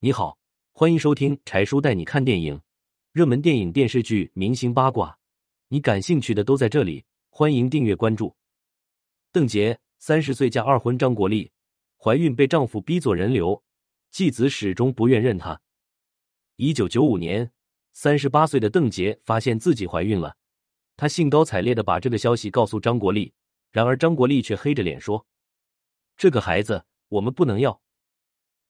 你好，欢迎收听柴叔带你看电影，热门电影、电视剧、明星八卦，你感兴趣的都在这里。欢迎订阅关注。邓婕三十岁嫁二婚张国立，怀孕被丈夫逼做人流，继子始终不愿认她。一九九五年，三十八岁的邓婕发现自己怀孕了，她兴高采烈的把这个消息告诉张国立，然而张国立却黑着脸说：“这个孩子我们不能要。”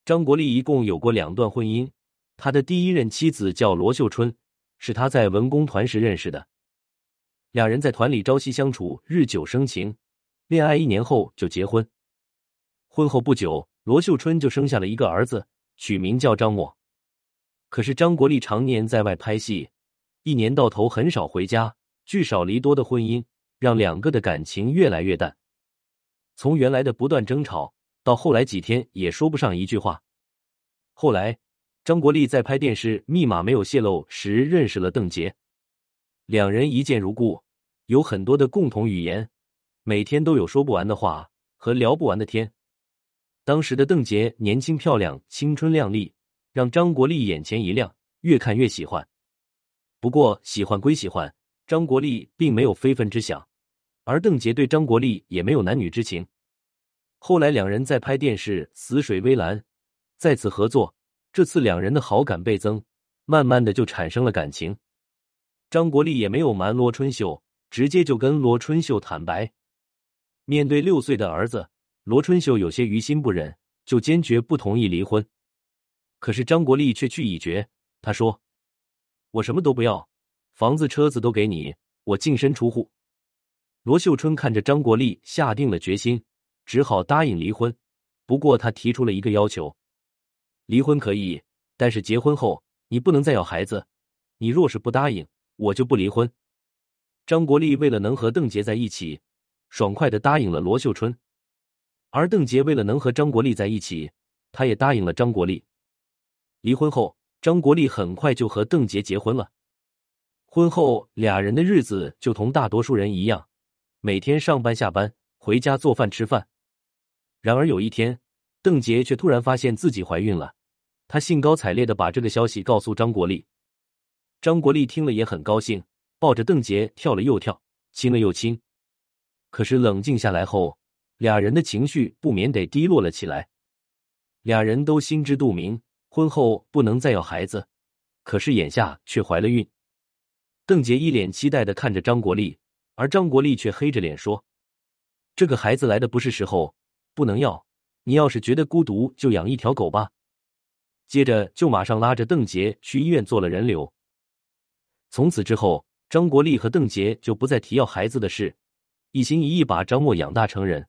张国立一共有过两段婚姻，他的第一任妻子叫罗秀春，是他在文工团时认识的。两人在团里朝夕相处，日久生情，恋爱一年后就结婚。婚后不久，罗秀春就生下了一个儿子，取名叫张默。可是张国立常年在外拍戏，一年到头很少回家，聚少离多的婚姻让两个的感情越来越淡。从原来的不断争吵，到后来几天也说不上一句话。后来，张国立在拍电视《密码没有泄露》时认识了邓婕。两人一见如故，有很多的共同语言，每天都有说不完的话和聊不完的天。当时的邓婕年轻漂亮、青春靓丽，让张国立眼前一亮，越看越喜欢。不过喜欢归喜欢，张国立并没有非分之想，而邓婕对张国立也没有男女之情。后来两人在拍电视《死水微澜》，再次合作，这次两人的好感倍增，慢慢的就产生了感情。张国立也没有瞒罗春秀，直接就跟罗春秀坦白。面对六岁的儿子，罗春秀有些于心不忍，就坚决不同意离婚。可是张国立却去已决，他说：“我什么都不要，房子车子都给你，我净身出户。”罗秀春看着张国立下定了决心，只好答应离婚。不过他提出了一个要求：离婚可以，但是结婚后你不能再要孩子。你若是不答应，我就不离婚。张国立为了能和邓婕在一起，爽快的答应了罗秀春；而邓婕为了能和张国立在一起，他也答应了张国立。离婚后，张国立很快就和邓婕结婚了。婚后，俩人的日子就同大多数人一样，每天上班下班，回家做饭吃饭。然而有一天，邓婕却突然发现自己怀孕了，她兴高采烈的把这个消息告诉张国立。张国立听了也很高兴，抱着邓婕跳了又跳，亲了又亲。可是冷静下来后，俩人的情绪不免得低落了起来。俩人都心知肚明，婚后不能再要孩子，可是眼下却怀了孕。邓婕一脸期待的看着张国立，而张国立却黑着脸说：“这个孩子来的不是时候，不能要。你要是觉得孤独，就养一条狗吧。”接着就马上拉着邓婕去医院做了人流。从此之后，张国立和邓婕就不再提要孩子的事，一心一意把张默养大成人。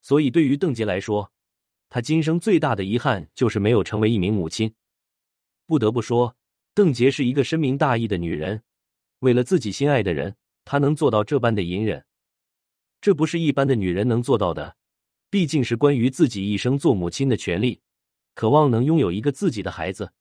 所以，对于邓婕来说，她今生最大的遗憾就是没有成为一名母亲。不得不说，邓婕是一个深明大义的女人，为了自己心爱的人，她能做到这般的隐忍，这不是一般的女人能做到的。毕竟是关于自己一生做母亲的权利，渴望能拥有一个自己的孩子。